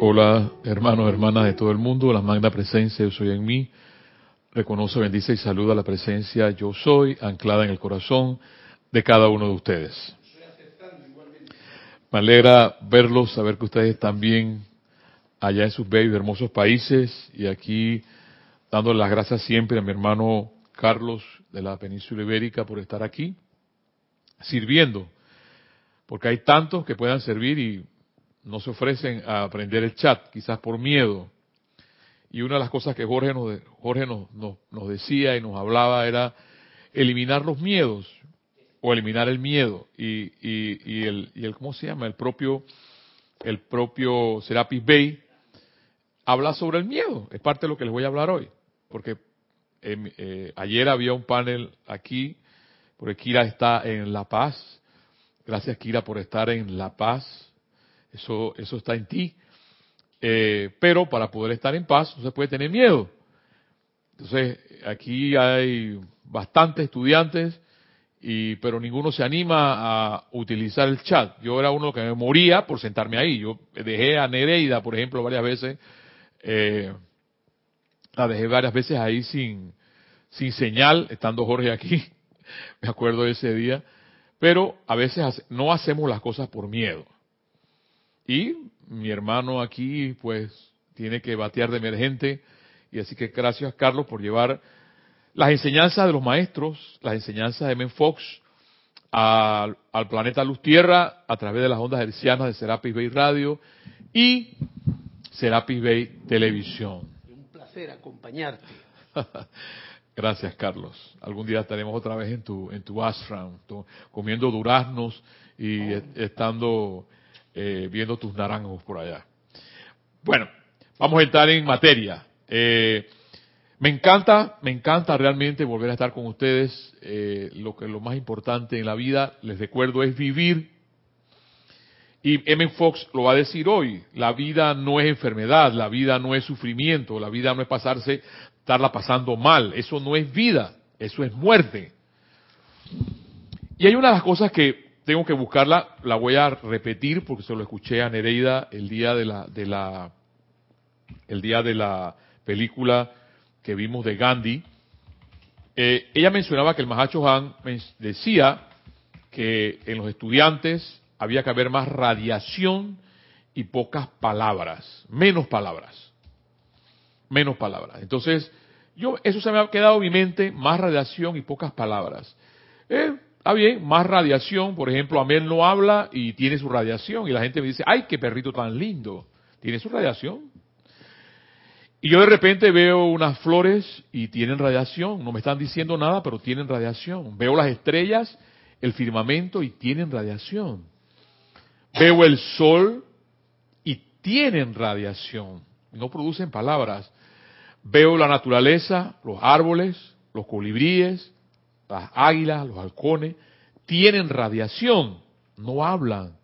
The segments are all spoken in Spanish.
Hola, hermanos, hermanas de todo el mundo, la magna presencia, yo soy en mí. Reconoce, bendice y saluda la presencia, yo soy, anclada en el corazón de cada uno de ustedes. Me alegra verlos, saber que ustedes bien allá en sus bellos hermosos países y aquí dándole las gracias siempre a mi hermano Carlos de la península ibérica por estar aquí sirviendo, porque hay tantos que puedan servir y no se ofrecen a aprender el chat, quizás por miedo. Y una de las cosas que Jorge nos, Jorge nos, nos, decía y nos hablaba era eliminar los miedos o eliminar el miedo. Y, y, y, el, y el cómo se llama el propio el propio Serapis Bay habla sobre el miedo. Es parte de lo que les voy a hablar hoy. Porque em, eh, ayer había un panel aquí porque Kira está en La Paz. Gracias Kira por estar en La Paz eso, eso está en ti. Eh, pero para poder estar en paz no se puede tener miedo. Entonces, aquí hay bastantes estudiantes, y, pero ninguno se anima a utilizar el chat. Yo era uno que me moría por sentarme ahí. Yo dejé a Nereida, por ejemplo, varias veces, eh, la dejé varias veces ahí sin, sin señal, estando Jorge aquí. me acuerdo de ese día. Pero a veces no hacemos las cosas por miedo. Y mi hermano aquí, pues, tiene que batear de emergente. Y así que gracias, Carlos, por llevar las enseñanzas de los maestros, las enseñanzas de Men Fox al, planeta Luz Tierra a través de las ondas hercianas de Serapis Bay Radio y Serapis Bay Televisión. Un placer acompañarte. Gracias, Carlos. Algún día estaremos otra vez en tu en tu ashram, comiendo duraznos y oh. estando eh, viendo tus naranjos por allá. Bueno, vamos a entrar en materia. Eh, me encanta, me encanta realmente volver a estar con ustedes. Eh, lo que lo más importante en la vida, les recuerdo, es vivir. Y M. Fox lo va a decir hoy. La vida no es enfermedad, la vida no es sufrimiento, la vida no es pasarse, estarla pasando mal. Eso no es vida, eso es muerte. Y hay una de las cosas que tengo que buscarla, la voy a repetir porque se lo escuché a Nereida el día de la, de la, el día de la película que vimos de Gandhi. Eh, ella mencionaba que el Mahacho Han decía que en los estudiantes había que haber más radiación y pocas palabras, menos palabras, menos palabras. Entonces, yo eso se me ha quedado en mi mente, más radiación y pocas palabras. Eh, Está bien, más radiación, por ejemplo, Amel no habla y tiene su radiación y la gente me dice, ay, qué perrito tan lindo, tiene su radiación. Y yo de repente veo unas flores y tienen radiación, no me están diciendo nada, pero tienen radiación. Veo las estrellas, el firmamento y tienen radiación. Veo el sol y tienen radiación, no producen palabras. Veo la naturaleza, los árboles, los colibríes, las águilas, los halcones, tienen radiación, no hablan.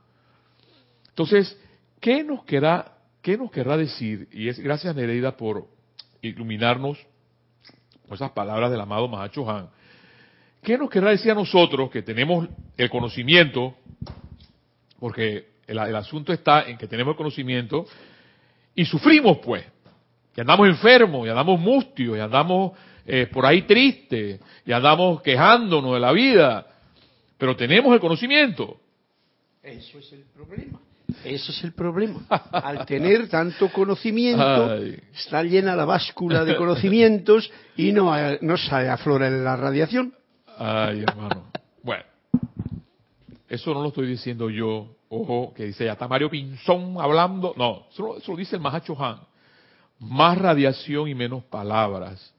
Entonces, ¿qué nos querrá, qué nos querrá decir? Y es gracias Nereida por iluminarnos con esas palabras del amado Mahacho Han. ¿Qué nos querrá decir a nosotros que tenemos el conocimiento? Porque el, el asunto está en que tenemos el conocimiento y sufrimos pues. Y andamos enfermos, y andamos mustios, y andamos eh, por ahí triste y andamos quejándonos de la vida, pero tenemos el conocimiento. Eso es el problema. Eso es el problema. Al tener tanto conocimiento, está llena la báscula de conocimientos y no, no sale aflora la radiación. Ay, hermano. Bueno, eso no lo estoy diciendo yo. Ojo, que dice, ya está Mario Pinzón hablando. No, eso, eso lo dice el Mahacho Han. Más radiación y menos palabras.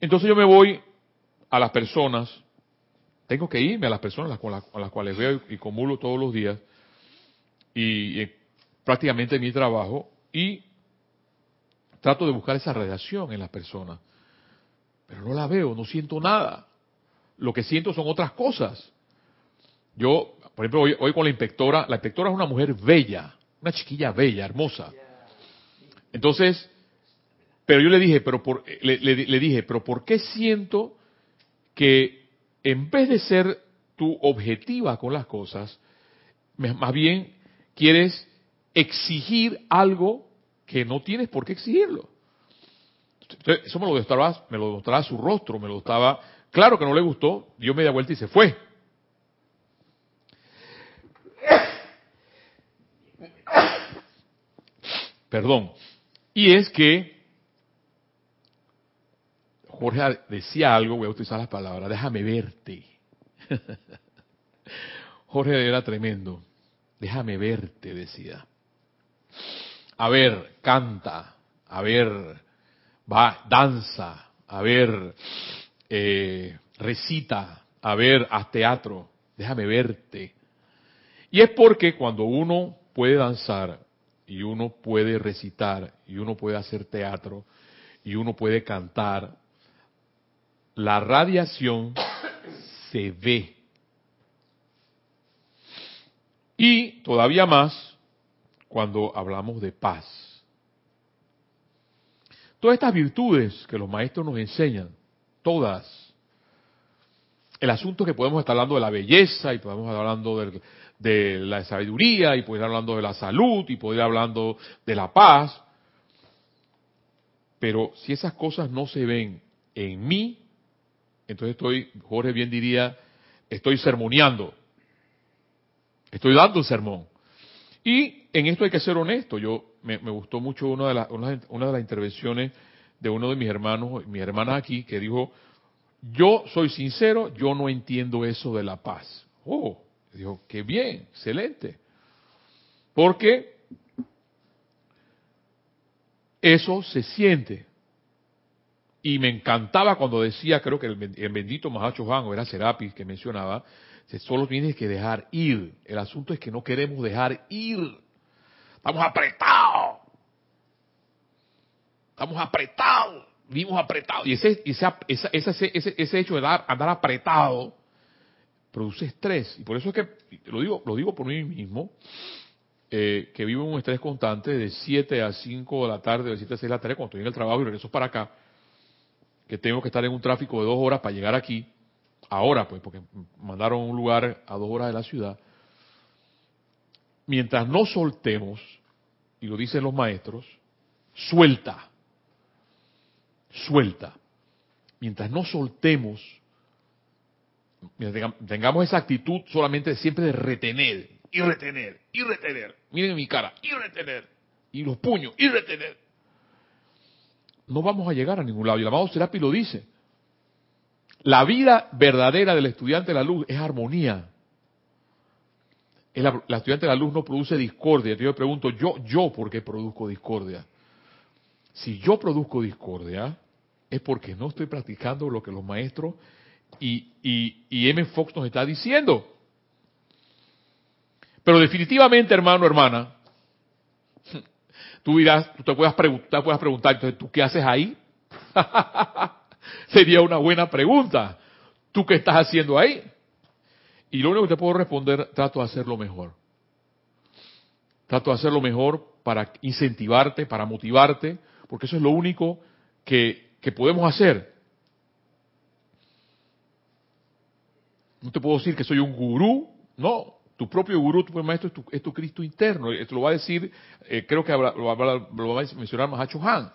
Entonces yo me voy a las personas, tengo que irme a las personas con las, cuales veo y, cumulo todos los días, y, prácticamente mi trabajo, y trato de buscar esa radiación en las personas. Pero no la veo, no siento nada. Lo que siento son otras cosas. Yo, por ejemplo, hoy, hoy con la inspectora, la inspectora es una mujer bella, una chiquilla bella, hermosa. Entonces, pero yo le dije, pero por, le, dije, pero ¿por qué siento que en vez de ser tu objetiva con las cosas, más bien quieres exigir algo que no tienes por qué exigirlo. eso me lo demostraba, me lo demostraba su rostro, me lo estaba, claro que no le gustó, dio media vuelta y se fue. Perdón. Y es que Jorge decía algo, voy a utilizar las palabras, déjame verte. Jorge era tremendo. Déjame verte, decía. A ver, canta. A ver, va, danza. A ver, eh, recita. A ver, haz teatro. Déjame verte. Y es porque cuando uno puede danzar y uno puede recitar y uno puede hacer teatro y uno puede cantar, la radiación se ve. Y todavía más cuando hablamos de paz. Todas estas virtudes que los maestros nos enseñan, todas. El asunto es que podemos estar hablando de la belleza y podemos estar hablando de, la sabiduría y poder estar hablando de la salud y poder estar hablando de la paz. Pero si esas cosas no se ven en mí, entonces estoy, Jorge bien diría, estoy sermoneando. Estoy dando un sermón. Y en esto hay que ser honesto. Yo me, gustó mucho una de, las, una, de las intervenciones de uno de mis hermanos, mis hermanas aquí, que dijo, yo soy sincero, yo no entiendo eso de la paz. Oh, dijo, qué bien, excelente. Porque eso se siente. Y me encantaba cuando decía, creo que el, bendito Mahacho Juan, o era Serapis que mencionaba, solo tienes que dejar ir. El asunto es que no queremos dejar ir. Estamos apretados. Estamos apretados. Vivimos apretados. Y ese, ese, ese, hecho de andar apretado produce estrés. Y por eso es que, lo digo, lo digo por mí mismo, eh, que vivo en un estrés constante de 7 a 5 de la tarde, de 7 a 6 de la tarde, cuando estoy en el trabajo y regreso para acá, que tengo que estar en un tráfico de dos horas para llegar aquí ahora pues, porque mandaron un lugar a dos horas de la ciudad, mientras no soltemos, y lo dicen los maestros, suelta, suelta. Mientras no soltemos, tengamos esa actitud solamente siempre de retener, y retener, y retener. Miren mi cara, y retener. Y los puños, y retener. No vamos a llegar a ningún lado. Y el amado Serapi lo dice. La vida verdadera del estudiante de la luz es armonía. La, estudiante de la luz no produce discordia. Yo me pregunto, yo, yo, ¿por qué produzco discordia? Si yo produzco discordia, es porque no estoy practicando lo que los maestros y, y, y M. Fox nos está diciendo. Pero definitivamente, hermano, hermana, tú te puedas preguntar, puedas entonces, ¿tú qué haces ahí? Sería una buena pregunta. ¿Tú qué estás haciendo ahí? Y lo único que te puedo responder, trato de hacerlo mejor. Trato de hacerlo mejor para incentivarte, para motivarte, porque eso es lo único que, que podemos hacer. No te puedo decir que soy un gurú, no. Tu propio gurú, tu maestro es tu, es tu Cristo interno. Esto lo va a decir, eh, creo que lo va a mencionar Mahacho Han.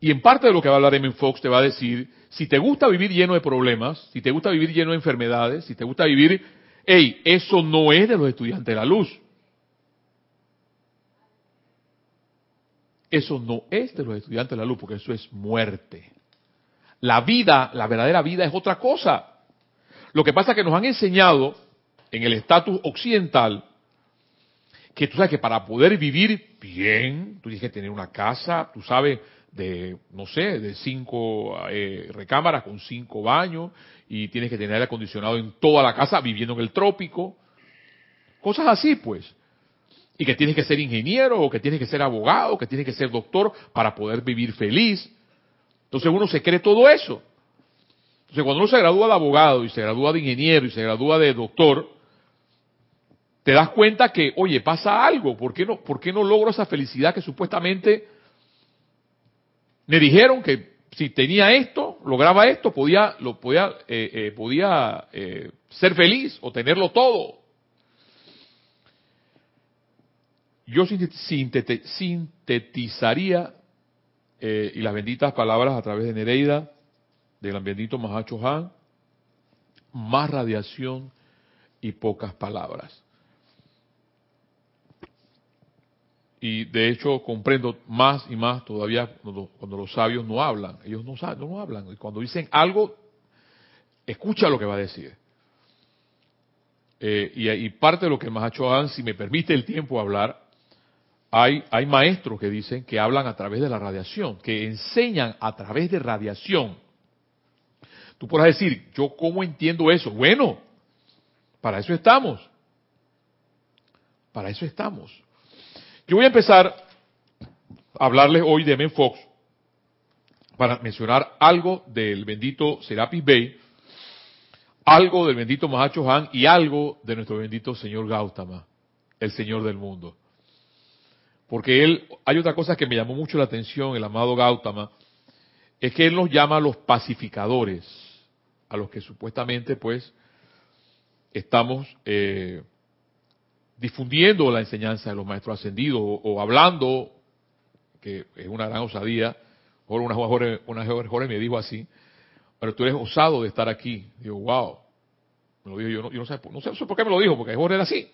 Y en parte de lo que va a hablar M. Fox te va a decir, si te gusta vivir lleno de problemas, si te gusta vivir lleno de enfermedades, si te gusta vivir, hey, eso no es de los estudiantes de la luz. Eso no es de los estudiantes de la luz, porque eso es muerte. La vida, la verdadera vida es otra cosa. Lo que pasa es que nos han enseñado en el estatus occidental que tú sabes que para poder vivir bien, tú tienes que tener una casa, tú sabes, de, no sé, de cinco eh, recámaras con cinco baños y tienes que tener aire acondicionado en toda la casa viviendo en el trópico. Cosas así, pues. Y que tienes que ser ingeniero o que tienes que ser abogado, que tienes que ser doctor para poder vivir feliz. Entonces uno se cree todo eso. Entonces cuando uno se gradúa de abogado y se gradúa de ingeniero y se gradúa de doctor, te das cuenta que, oye, pasa algo. ¿Por qué no, por qué no logro esa felicidad que supuestamente me dijeron que si tenía esto, lograba esto, podía, lo podía, eh, eh, podía eh, ser feliz o tenerlo todo. yo sintetizaría eh, y las benditas palabras a través de Nereida, del bendito Mahacho Han, más radiación y pocas palabras. Y de hecho comprendo más y más todavía cuando, los sabios no hablan. Ellos no, saben, no hablan. Y cuando dicen algo, escucha lo que va a decir. Eh, y, parte de lo que el Mahacho Han, si me permite el tiempo hablar, hay, hay maestros que dicen que hablan a través de la radiación, que enseñan a través de radiación. Tú podrás decir, ¿yo cómo entiendo eso? Bueno, para eso estamos. Para eso estamos. Yo voy a empezar a hablarles hoy de Men Fox para mencionar algo del bendito Serapis Bey, algo del bendito Mahacho Han y algo de nuestro bendito Señor Gautama, el Señor del mundo. Porque él, hay otra cosa que me llamó mucho la atención, el amado Gautama, es que él nos llama a los pacificadores, a los que supuestamente pues estamos eh, difundiendo la enseñanza de los maestros ascendidos o, hablando, que es una gran osadía, una joven, una me dijo así, pero tú eres osado de estar aquí. Digo, wow. Me lo dijo yo, no, yo no, sé, no sé por qué me lo dijo, porque Jorge era así.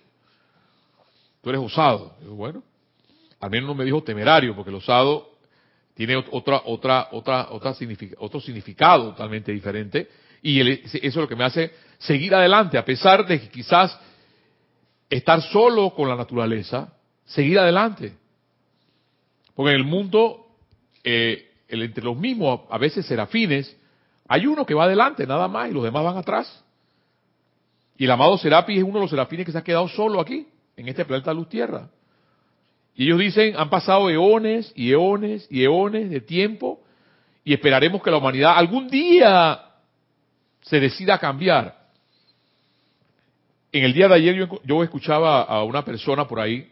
Tú eres osado. Digo, bueno, al menos no me dijo temerario, porque el osado tiene otra, otra, otra, otra otro significado totalmente diferente. Y eso es lo que me hace seguir adelante, a pesar de que quizás estar solo con la naturaleza, seguir adelante. Porque en el mundo, eh, entre los mismos, a veces serafines, hay uno que va adelante, nada más, y los demás van atrás. Y el amado Serapis es uno de los serafines que se ha quedado solo aquí, en este planeta Luz Tierra. Y ellos dicen, han pasado eones y eones y eones de tiempo y esperaremos que la humanidad algún día se decida cambiar. En el día de ayer yo, escuchaba a una persona por ahí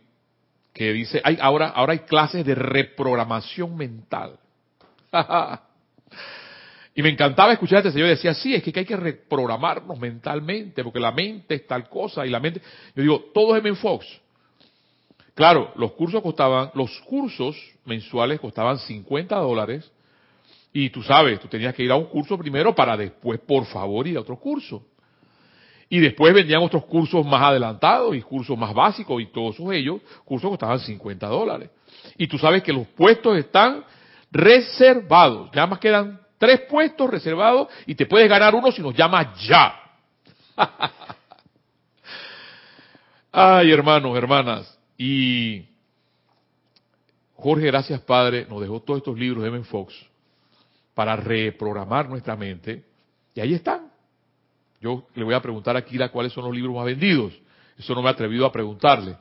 que dice, hay, ahora, ahora hay clases de reprogramación mental. y me encantaba escuchar a este señor decía, sí, es que hay que reprogramarnos mentalmente, porque la mente es tal cosa y la mente... Yo digo, todo es M. Fox. Claro, los cursos costaban, los cursos mensuales costaban 50 dólares y tú sabes, tú tenías que ir a un curso primero para después, por favor, ir a otro curso. Y después vendían otros cursos más adelantados y cursos más básicos y todos ellos, cursos costaban 50 dólares. Y tú sabes que los puestos están reservados. Nada más quedan tres puestos reservados y te puedes ganar uno si nos llamas ya. Ay, hermanos, hermanas, y Jorge, gracias Padre, nos dejó todos estos libros de M. Fox para reprogramar nuestra mente. Y ahí están. Yo le voy a preguntar a Kira cuáles son los libros más vendidos. Eso no me he atrevido a preguntarle.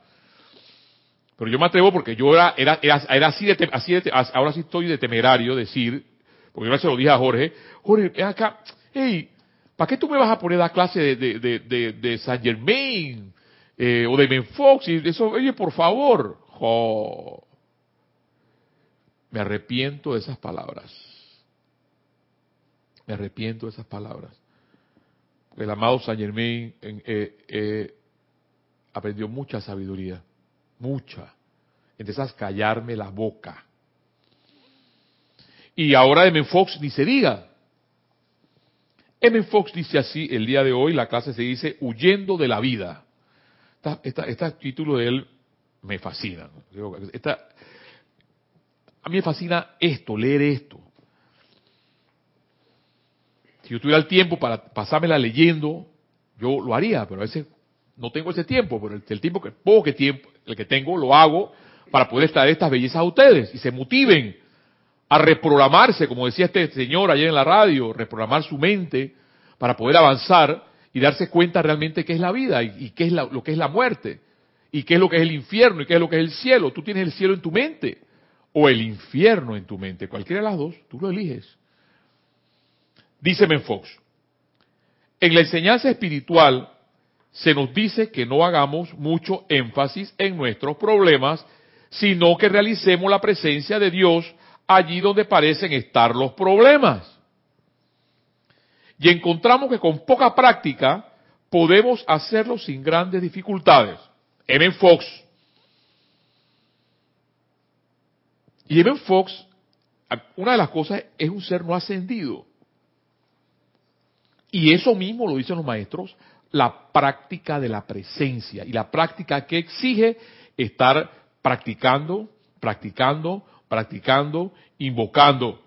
Pero yo me atrevo porque yo era, era, era, así, de, así de, ahora sí estoy de temerario decir, porque yo se lo dije a Jorge, Jorge, ven acá, hey, ¿para qué tú me vas a poner a clase de, de, de, de Saint Germain? Eh, o de Ben Fox, y eso, oye, por favor, me arrepiento de esas palabras. Me arrepiento de esas palabras. El amado Saint Germain eh, eh, aprendió mucha sabiduría, mucha. Entonces callarme la boca. Y ahora M. Fox ni se diga. M. Fox dice así el día de hoy, la clase se dice huyendo de la vida este título de él me fascina. a mí me fascina esto, leer esto. Si yo tuviera el tiempo para pasármela leyendo, yo lo haría, pero a veces no tengo ese tiempo, pero el, tiempo que poco que tiempo, el que tengo lo hago para poder extraer estas bellezas a ustedes y se motiven a reprogramarse, como decía este señor ayer en la radio, reprogramar su mente para poder avanzar y darse cuenta realmente qué es la vida y, qué es lo que es la muerte y qué es lo que es el infierno y qué es lo que es el cielo. Tú tienes el cielo en tu mente o el infierno en tu mente, cualquiera de las dos, tú lo eliges. Dice Fox, en la enseñanza espiritual se nos dice que no hagamos mucho énfasis en nuestros problemas, sino que realicemos la presencia de Dios allí donde parecen estar los problemas. Y encontramos que con poca práctica podemos hacerlo sin grandes dificultades. M. Fox. Y Eben Fox, una de las cosas es un ser no ascendido. Y eso mismo lo dicen los maestros, la práctica de la presencia y la práctica que exige estar practicando, practicando, practicando, invocando.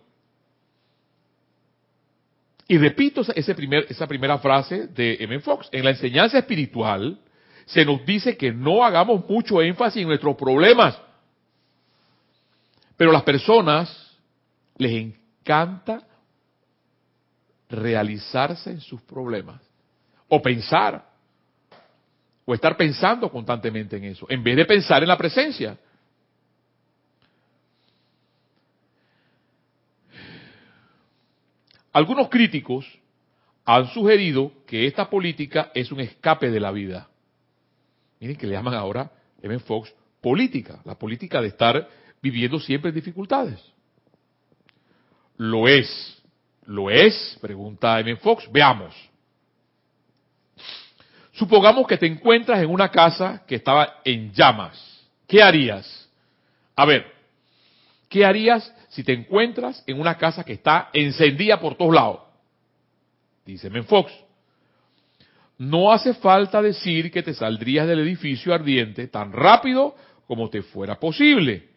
Y repito ese primer, esa primera frase de M. Fox. En la enseñanza espiritual se nos dice que no hagamos mucho énfasis en nuestros problemas. Pero a las personas les encanta realizarse en sus problemas. O pensar. O estar pensando constantemente en eso. En vez de pensar en la presencia. Algunos críticos han sugerido que esta política es un escape de la vida. Miren que le llaman ahora, M. Fox, política, la política de estar viviendo siempre dificultades. Lo es, lo es, pregunta M. Fox, veamos. Supongamos que te encuentras en una casa que estaba en llamas. ¿Qué harías? A ver, ¿qué harías si te encuentras en una casa que está encendida por todos lados? Dice Fox. No hace falta decir que te saldrías del edificio ardiente tan rápido como te fuera posible.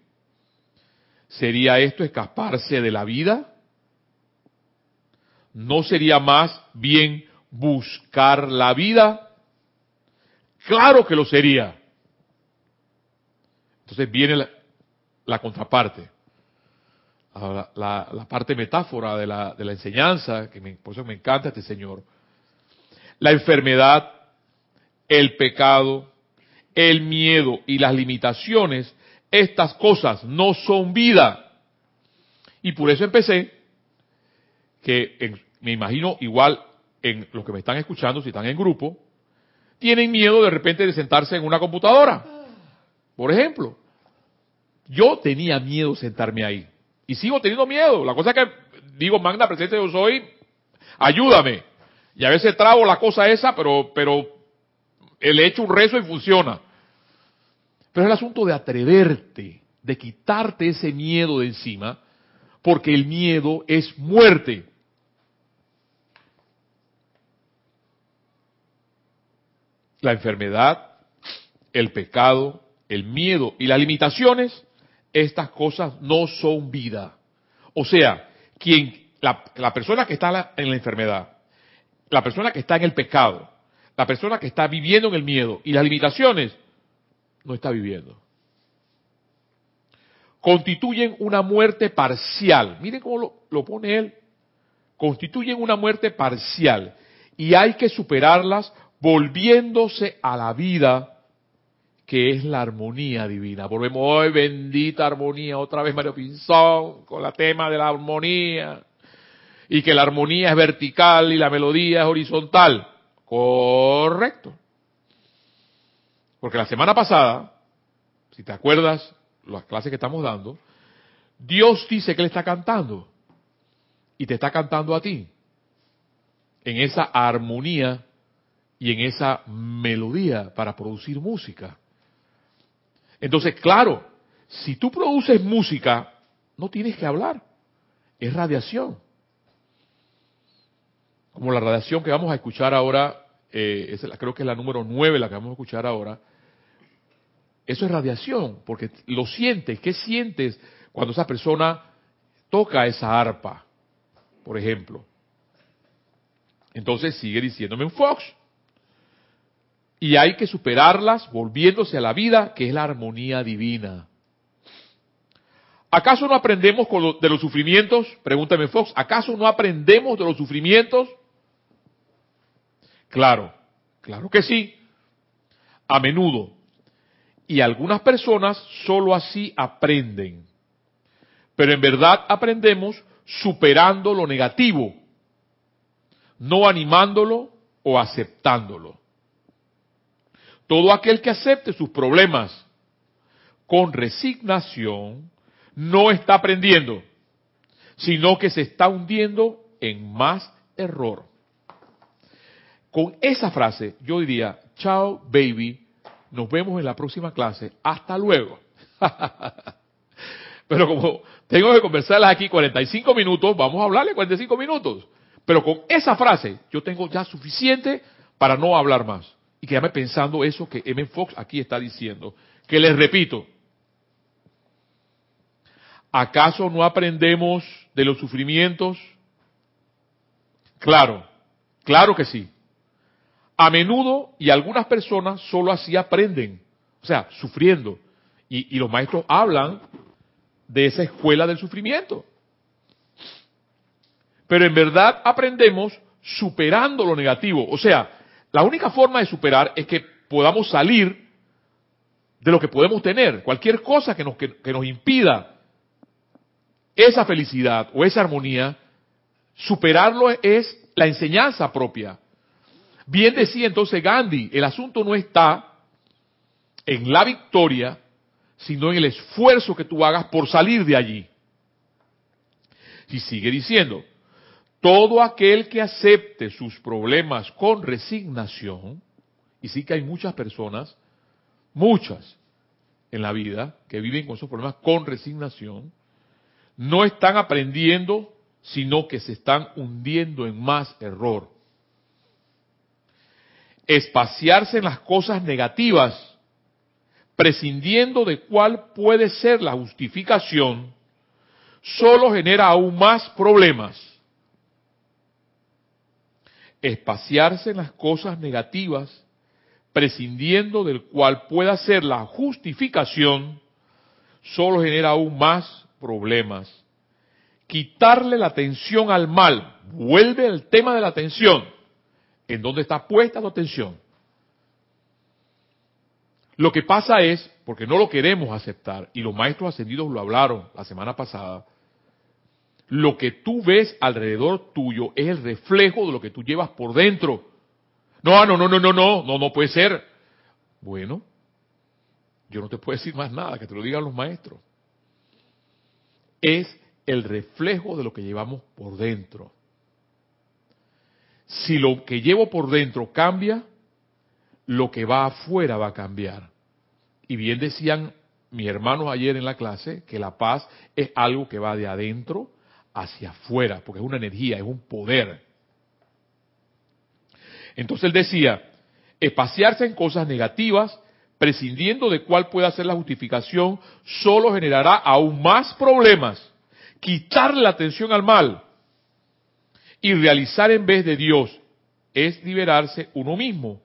¿Sería esto escaparse de la vida? ¿No sería más bien buscar la vida? Claro que lo sería. Entonces viene la, la contraparte la, parte metáfora de la, de enseñanza, que me, por eso me encanta este Señor. La enfermedad, el pecado, el miedo y las limitaciones, estas cosas no son vida. Y por eso empecé, que me imagino igual en los que me están escuchando, si están en grupo, tienen miedo de repente de sentarse en una computadora. Por ejemplo, yo tenía miedo sentarme ahí. Y sigo teniendo miedo. La cosa es que digo, magna presente yo soy, ayúdame. Y a veces trago la cosa esa, pero, pero le echo un rezo y funciona. Pero es el asunto de atreverte, de quitarte ese miedo de encima, porque el miedo es muerte. La enfermedad, el pecado, el miedo y las limitaciones estas cosas no son vida. O sea, quien, la, persona que está en la enfermedad, la persona que está en el pecado, la persona que está viviendo en el miedo y las limitaciones, no está viviendo. Constituyen una muerte parcial. Miren cómo lo pone él. Constituyen una muerte parcial y hay que superarlas volviéndose a la vida que es la armonía divina. Volvemos hoy, bendita armonía, otra vez Mario Pinzón, con el tema de la armonía. Y que la armonía es vertical y la melodía es horizontal. Correcto. Porque la semana pasada, si te acuerdas, las clases que estamos dando, Dios dice que Él está cantando. Y te está cantando a ti. En esa armonía y en esa melodía para producir música. Entonces, claro, si tú produces música, no tienes que hablar. Es radiación. Como la radiación que vamos a escuchar ahora, eh, creo que es la número 9 la que vamos a escuchar ahora. Eso es radiación, porque lo sientes. ¿Qué sientes cuando esa persona toca esa arpa, por ejemplo? Entonces sigue diciéndome un Fox y hay que superarlas volviéndose a la vida, que es la armonía divina. ¿Acaso no aprendemos de los sufrimientos? Pregúntame Fox, ¿acaso no aprendemos de los sufrimientos? Claro, claro que sí, a menudo. Y algunas personas solo así aprenden. Pero en verdad aprendemos superando lo negativo, no animándolo o aceptándolo. Todo aquel que acepte sus problemas con resignación no está aprendiendo, sino que se está hundiendo en más error. Con esa frase yo diría, chao baby, nos vemos en la próxima clase, hasta luego. Pero como tengo que conversarlas aquí 45 minutos, vamos a hablarle 45 minutos. Pero con esa frase yo tengo ya suficiente para no hablar más. Y quedarme pensando eso que M. Fox aquí está diciendo. Que les repito, ¿acaso no aprendemos de los sufrimientos? Claro, claro que sí. A menudo y algunas personas solo así aprenden, o sea, sufriendo. Y, y los maestros hablan de esa escuela del sufrimiento. Pero en verdad aprendemos superando lo negativo. O sea, la única forma de superar es que podamos salir de lo que podemos tener. Cualquier cosa que nos, que, nos impida esa felicidad o esa armonía, superarlo es la enseñanza propia. Bien decía entonces Gandhi, el asunto no está en la victoria, sino en el esfuerzo que tú hagas por salir de allí. Y sigue diciendo, todo aquel que acepte sus problemas con resignación, y sí que hay muchas personas, muchas en la vida, que viven con esos problemas con resignación, no están aprendiendo, sino que se están hundiendo en más error. Espaciarse en las cosas negativas prescindiendo de cuál puede ser la justificación, solo genera aún más problemas. Espaciarse en las cosas negativas, prescindiendo del cual pueda ser la justificación, solo genera aún más problemas. Quitarle la atención al mal, vuelve al tema de la atención. ¿En dónde está puesta tu atención? Lo que pasa es, porque no lo queremos aceptar, y los maestros ascendidos lo hablaron la semana pasada, lo que tú ves alrededor tuyo es el reflejo de lo que tú llevas por dentro. No, no, no, no, no, no, no, no puede ser. Bueno, yo no te puedo decir más nada, que te lo digan los maestros. Es el reflejo de lo que llevamos por dentro. Si lo que llevo por dentro cambia, lo que va afuera va a cambiar. Y bien decían mis hermanos ayer en la clase que la paz es algo que va de adentro hacia afuera, porque es una energía, es un poder. Entonces él decía, espaciarse en cosas negativas, prescindiendo de cuál pueda ser la justificación, solo generará aún más problemas. Quitar la atención al mal y realizar en vez de Dios es liberarse uno mismo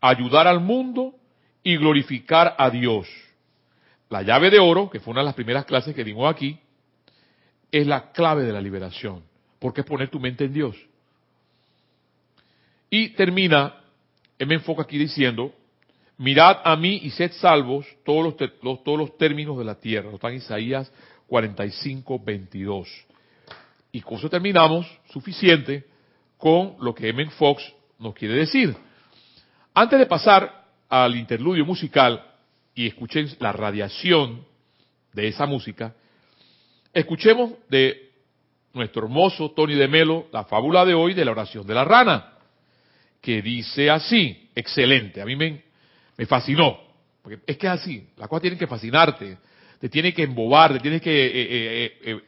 ayudar al mundo y glorificar a Dios. La llave de oro, que fue una de las primeras clases que dimos aquí, es la clave de la liberación, porque es poner tu mente en Dios. Y termina, él me aquí diciendo, mirad a mí y sed salvos todos los, todos los términos de la tierra. Está en Isaías 45, 22. Y con eso terminamos, suficiente, con lo que M. Fox nos quiere decir. Antes de pasar al interludio musical y escuchen la radiación de esa música, escuchemos de nuestro hermoso Tony de Melo la fábula de hoy de la oración de la rana, que dice así, excelente, a mí me, me fascinó, porque es que es así, las cosas tienen que fascinarte, te tienen que embobar, te tienes que... Eh, eh, eh,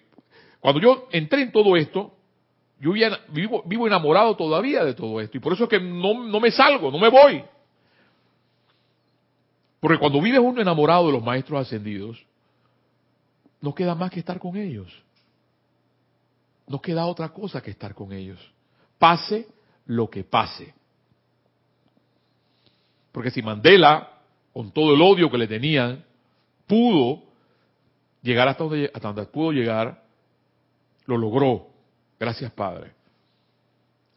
cuando yo entré en todo esto, yo vivo, vivo, enamorado todavía de todo esto y por eso es que no, no me salgo, no me voy. Porque cuando vives uno enamorado de los maestros ascendidos, no queda más que estar con ellos. No queda otra cosa que estar con ellos. Pase lo que pase. Porque si Mandela, con todo el odio que le tenían, pudo llegar hasta donde, hasta donde pudo llegar, lo logró. Gracias, Padre.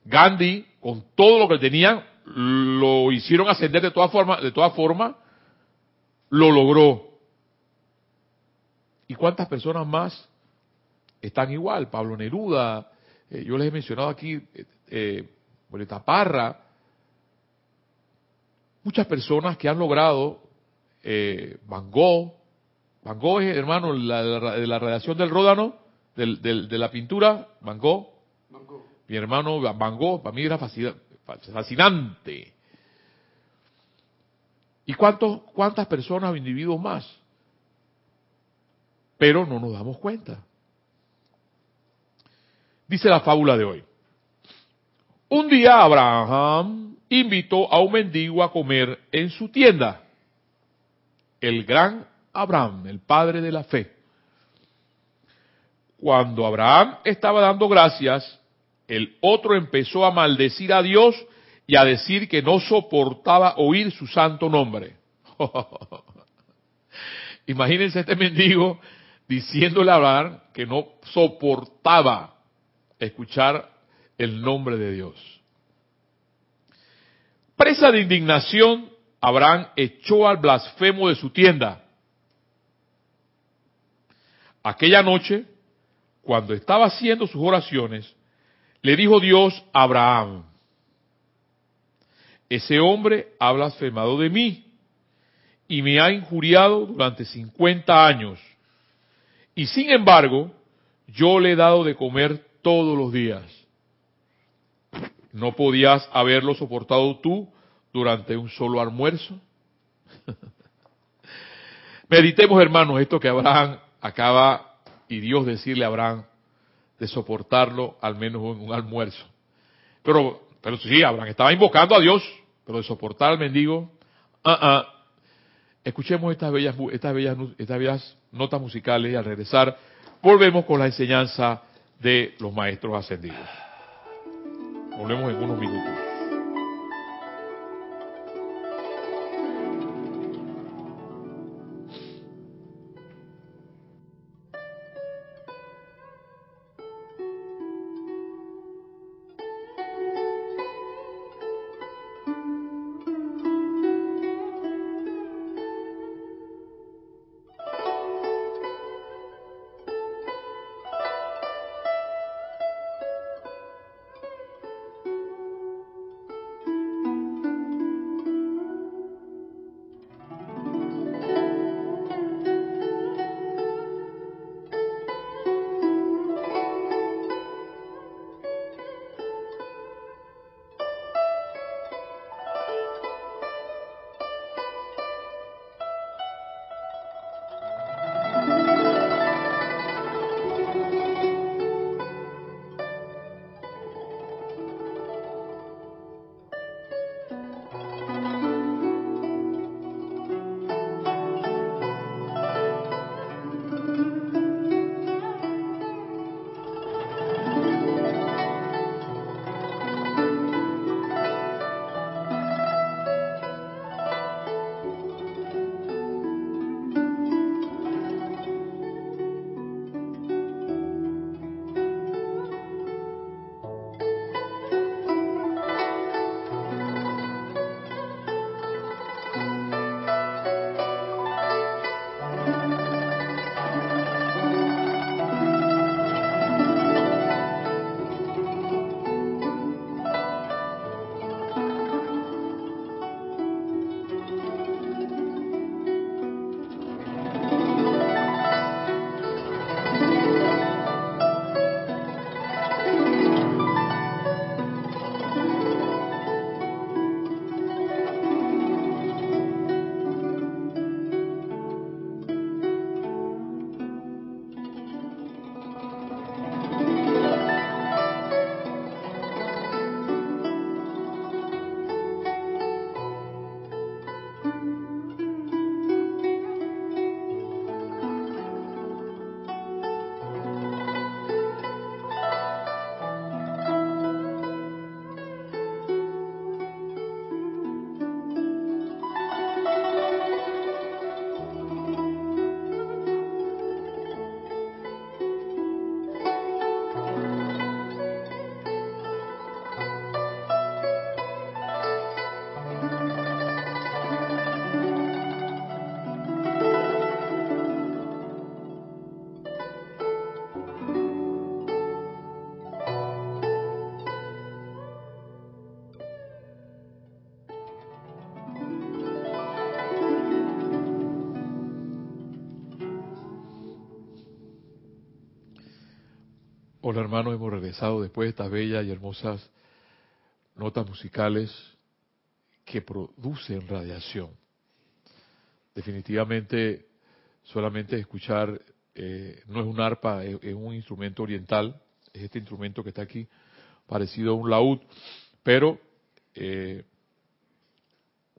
Gandhi, con todo lo que tenían, lo hicieron ascender de todas formas, de todas formas, lo logró. ¿Y cuántas personas más están igual? Pablo Neruda, eh, yo les he mencionado aquí, eh, eh Parra, muchas personas que han logrado, eh, Van Gogh, Van Gogh es hermano de la radiación del Ródano, de la pintura, Van Gogh. Mi hermano Van Gogh, para mí era fascinante. ¿Y cuántos, cuántas personas o individuos más? Pero no nos damos cuenta. Dice la fábula de hoy. Un día Abraham invitó a un mendigo a comer en su tienda. El gran Abraham, el padre de la fe. Cuando Abraham estaba dando gracias, el otro empezó a maldecir a Dios y a decir que no soportaba oír su santo nombre. Imagínense este mendigo diciéndole Abraham que no soportaba escuchar el nombre de Dios. Presa de indignación, Abraham echó al blasfemo de su tienda. Aquella noche, cuando estaba haciendo sus oraciones, le dijo Dios a Abraham, ese hombre ha blasfemado de mí y me ha injuriado durante 50 años. Y sin embargo, yo le he dado de comer todos los días. ¿No podías haberlo soportado tú durante un solo almuerzo? Meditemos, hermanos, esto que Abraham acaba y Dios decirle a Abraham de soportarlo al menos en un almuerzo. Pero, pero sí, Abraham estaba invocando a Dios, pero de soportar al mendigo, ah, ah. Escuchemos estas bellas, notas musicales y al regresar volvemos con la enseñanza de los maestros ascendidos. Volvemos en unos minutos. Hermanos, hemos regresado después de estas bellas y hermosas notas musicales que producen radiación. Definitivamente solamente escuchar eh, no es un arpa, es, un instrumento oriental, es este instrumento que está aquí, parecido a un laúd, pero eh,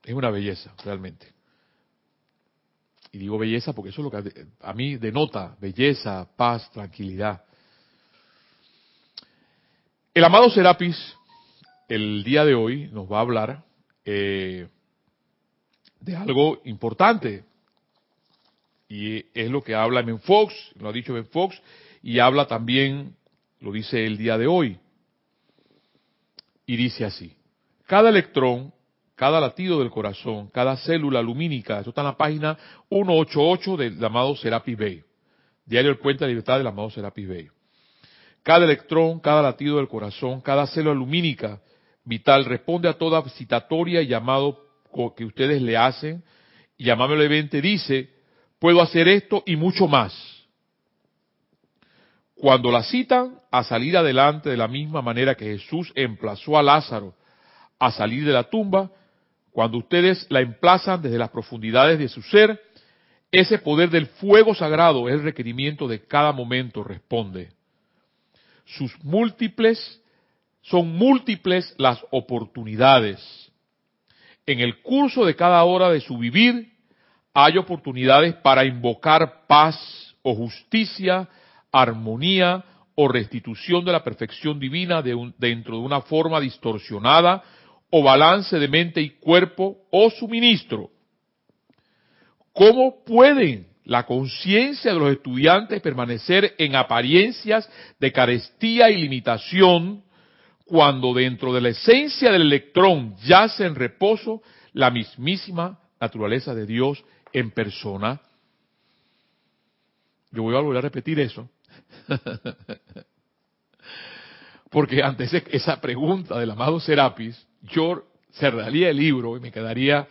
es una belleza, realmente. Y digo belleza porque eso es lo que a mí denota belleza, paz, tranquilidad. El amado Serapis, el día de hoy, nos va a hablar eh, de algo importante. Y es lo que habla Ben Fox, lo ha dicho Ben Fox, y habla también, lo dice el día de hoy. Y dice así, cada electrón, cada latido del corazón, cada célula lumínica, esto está en la página 188 del amado Serapis Bey, Diario El Puente de Libertad del amado Serapis Bey. Cada electrón, cada latido del corazón, cada célula lumínica vital responde a toda citatoria y llamado que ustedes le hacen y amablemente dice, puedo hacer esto y mucho más. Cuando la citan a salir adelante de la misma manera que Jesús emplazó a Lázaro a salir de la tumba, cuando ustedes la emplazan desde las profundidades de su ser, ese poder del fuego sagrado es el requerimiento de cada momento, responde. Sus múltiples, son múltiples las oportunidades en el curso de cada hora de su vivir hay oportunidades para invocar paz o justicia, armonía o restitución de la perfección divina dentro de una forma distorsionada o balance de mente y cuerpo o suministro. ¿Cómo pueden la conciencia de los estudiantes permanecer en apariencias de carestía y limitación cuando dentro de la esencia del electrón yace en reposo la mismísima naturaleza de Dios en persona. Yo voy a volver a repetir eso. Porque ante esa pregunta del amado Serapis, yo cerraría el libro y me quedaría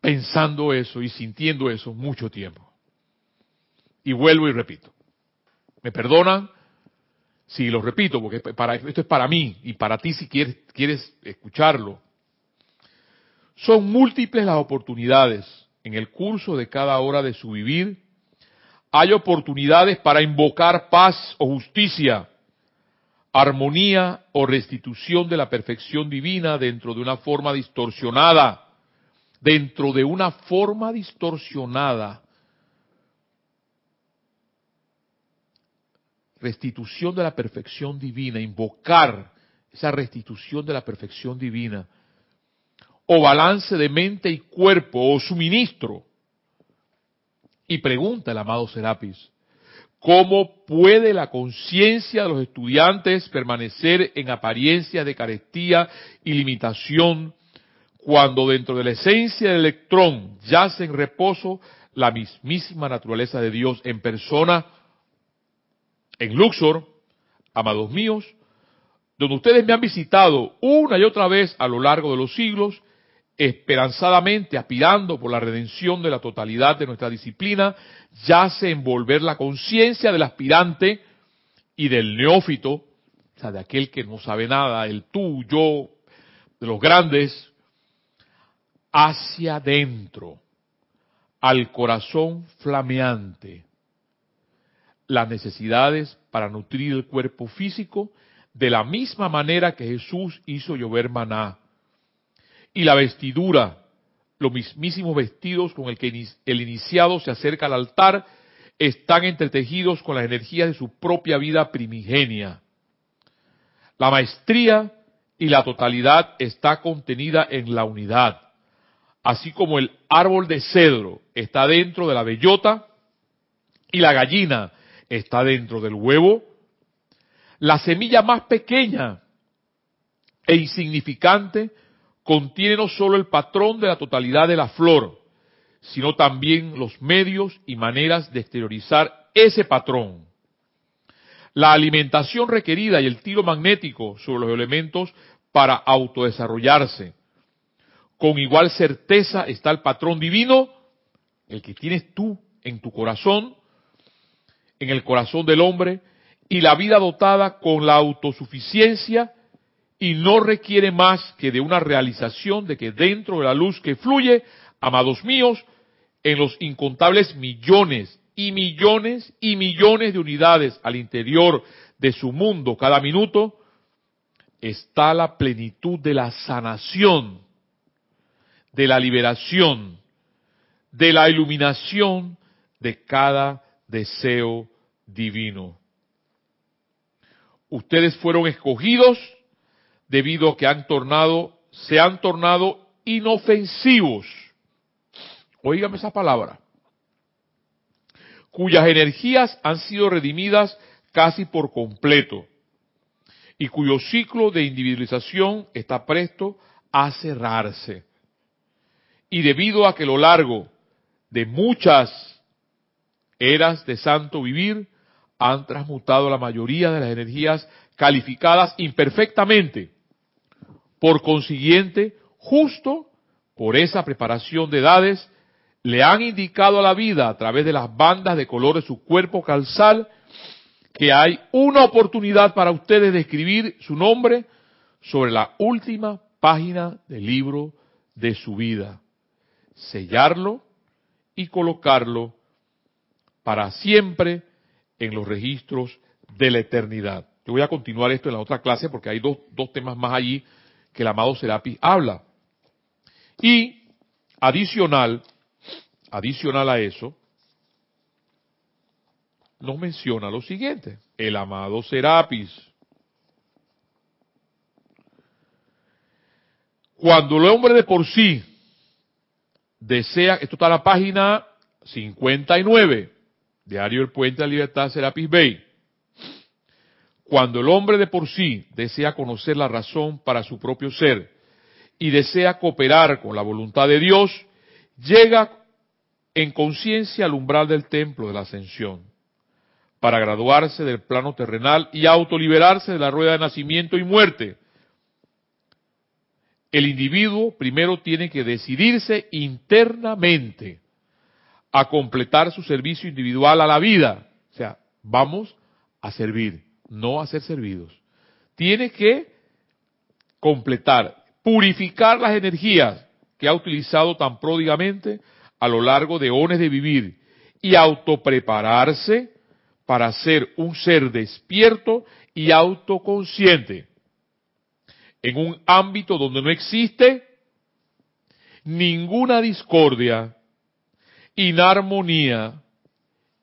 pensando eso y sintiendo eso mucho tiempo. Y vuelvo y repito. ¿Me perdonan? Sí, lo repito, porque para, esto es para mí y para ti si quieres, quieres escucharlo. Son múltiples las oportunidades en el curso de cada hora de su vivir. Hay oportunidades para invocar paz o justicia, armonía o restitución de la perfección divina dentro de una forma distorsionada, dentro de una forma distorsionada restitución de la perfección divina, invocar esa restitución de la perfección divina, o balance de mente y cuerpo, o suministro. Y pregunta el amado Serapis, ¿cómo puede la conciencia de los estudiantes permanecer en apariencia de carestía y limitación cuando dentro de la esencia del electrón yace en reposo la mismísima naturaleza de Dios en persona? En Luxor, amados míos, donde ustedes me han visitado una y otra vez a lo largo de los siglos, esperanzadamente aspirando por la redención de la totalidad de nuestra disciplina, yace envolver la conciencia del aspirante y del neófito, o sea, de aquel que no sabe nada, el tú, yo, de los grandes, hacia adentro, al corazón flameante, las necesidades para nutrir el cuerpo físico de la misma manera que Jesús hizo llover maná. Y la vestidura, los mismísimos vestidos con el que el iniciado se acerca al altar, están entretejidos con las energías de su propia vida primigenia. La maestría y la totalidad está contenida en la unidad, así como el árbol de cedro está dentro de la bellota y la gallina está dentro del huevo. La semilla más pequeña e insignificante contiene no solo el patrón de la totalidad de la flor, sino también los medios y maneras de exteriorizar ese patrón. La alimentación requerida y el tiro magnético sobre los elementos para autodesarrollarse. Con igual certeza está el patrón divino, el que tienes tú en tu corazón, en el corazón del hombre y la vida dotada con la autosuficiencia y no requiere más que de una realización de que dentro de la luz que fluye, amados míos, en los incontables millones y millones y millones de unidades al interior de su mundo cada minuto, está la plenitud de la sanación, de la liberación, de la iluminación de cada deseo divino. Ustedes fueron escogidos debido a que han tornado, se han tornado inofensivos. Óigame esa palabra. Cuyas energías han sido redimidas casi por completo y cuyo ciclo de individualización está presto a cerrarse. Y debido a que a lo largo de muchas eras de santo vivir han transmutado la mayoría de las energías calificadas imperfectamente. Por consiguiente, justo por esa preparación de edades, le han indicado a la vida a través de las bandas de color de su cuerpo calzal que hay una oportunidad para ustedes de escribir su nombre sobre la última página del libro de su vida, sellarlo y colocarlo para siempre en los registros de la eternidad. Yo voy a continuar esto en la otra clase porque hay dos, dos temas más allí que el amado Serapis habla. Y adicional, adicional a eso, nos menciona lo siguiente, el amado Serapis. Cuando el hombre de por sí desea, esto está en la página 59, Diario El Puente de la Libertad, Serapis Bay. Cuando el hombre de por sí desea conocer la razón para su propio ser y desea cooperar con la voluntad de Dios, llega en conciencia al umbral del templo de la ascensión para graduarse del plano terrenal y autoliberarse de la rueda de nacimiento y muerte. El individuo primero tiene que decidirse internamente a completar su servicio individual a la vida. O sea, vamos a servir, no a ser servidos. Tiene que completar, purificar las energías que ha utilizado tan pródigamente a lo largo de ones de vivir y autoprepararse para ser un ser despierto y autoconsciente en un ámbito donde no existe ninguna discordia, inarmonía,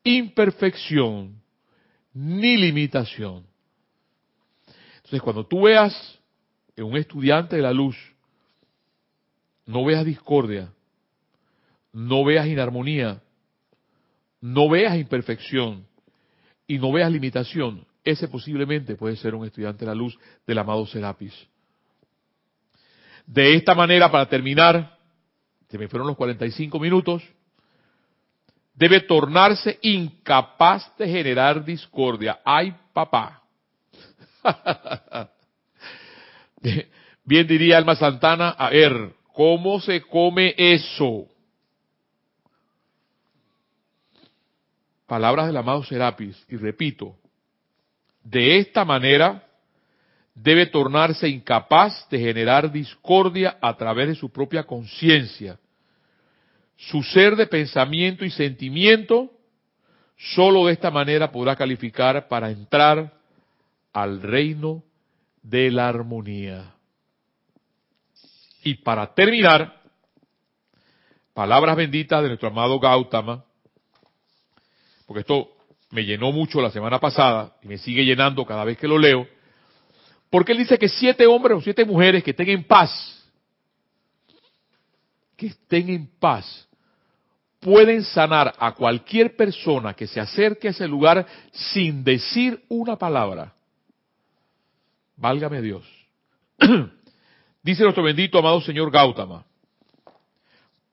imperfección, ni limitación. Entonces, cuando tú veas en un estudiante de la luz, no veas discordia, no veas inarmonía, no veas imperfección, y no veas limitación, ese posiblemente puede ser un estudiante de la luz del amado Serapis. De esta manera, para terminar, se me fueron los 45 minutos, debe tornarse incapaz de generar discordia. ¡Ay, papá! Bien diría Alma Santana, a ver, ¿cómo se come eso? palabras del amado Serapis, y repito, de esta manera debe tornarse incapaz de generar discordia a través de su propia conciencia. Su ser de pensamiento y sentimiento, solo de esta manera podrá calificar para entrar al reino de la armonía. Y para terminar, palabras benditas de nuestro amado Gautama, porque esto me llenó mucho la semana pasada y me sigue llenando cada vez que lo leo, porque él dice que siete hombres o siete mujeres que estén en paz, que estén en paz, pueden sanar a cualquier persona que se acerque a ese lugar sin decir una palabra. Válgame Dios. Dice nuestro bendito amado señor Gautama,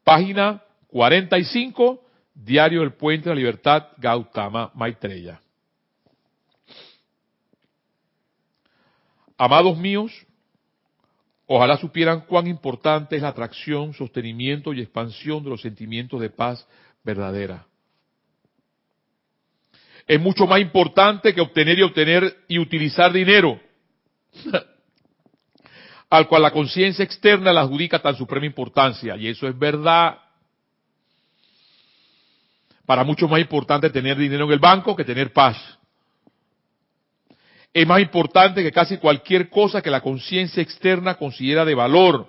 página 45 Diario El Puente de la Libertad, Gautama Maitreya. Amados míos, ojalá supieran cuán importante es la atracción, sostenimiento y expansión de los sentimientos de paz verdadera. Es mucho más importante que obtener y obtener y utilizar dinero, al cual la conciencia externa le adjudica tan suprema importancia. Y eso es verdad. Para muchos más importante tener dinero en el banco que tener paz. Es más importante que casi cualquier cosa que la conciencia externa considera de valor,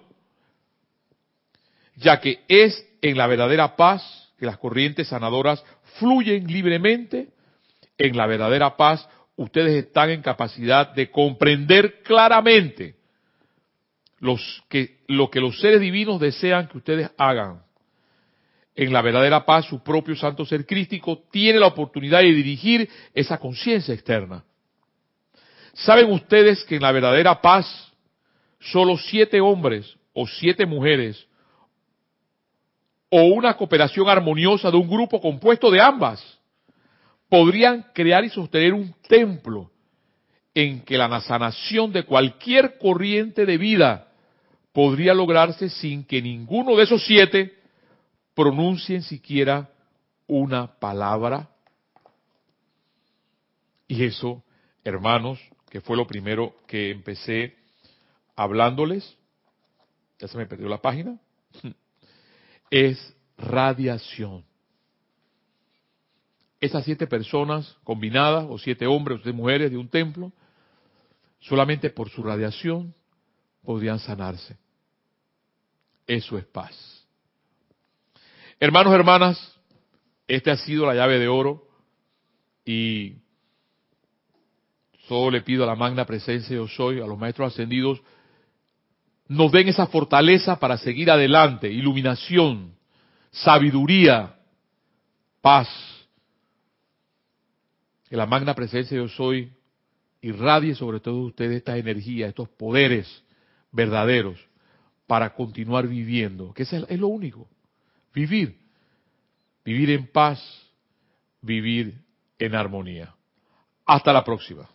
ya que es en la verdadera paz que las corrientes sanadoras fluyen libremente. En la verdadera paz ustedes están en capacidad de comprender claramente lo que los seres divinos desean que ustedes hagan. En la verdadera paz, su propio santo ser crístico tiene la oportunidad de dirigir esa conciencia externa. ¿Saben ustedes que en la verdadera paz, solo siete hombres o siete mujeres o una cooperación armoniosa de un grupo compuesto de ambas podrían crear y sostener un templo en que la sanación de cualquier corriente de vida podría lograrse sin que ninguno de esos siete pronuncien siquiera una palabra. Y eso, hermanos, que fue lo primero que empecé hablándoles, ya se me perdió la página, es radiación. Esas siete personas combinadas, o siete hombres o siete mujeres de un templo, solamente por su radiación podrían sanarse. Eso es paz. Hermanos, hermanas, esta ha sido la llave de oro y solo le pido a la magna presencia yo soy, a los maestros ascendidos, nos den esa fortaleza para seguir adelante, iluminación, sabiduría, paz. Que la magna presencia yo soy irradie sobre todos ustedes esta energía, estos poderes verdaderos para continuar viviendo, que es lo único, vivir, vivir en paz, vivir en armonía. Hasta la próxima.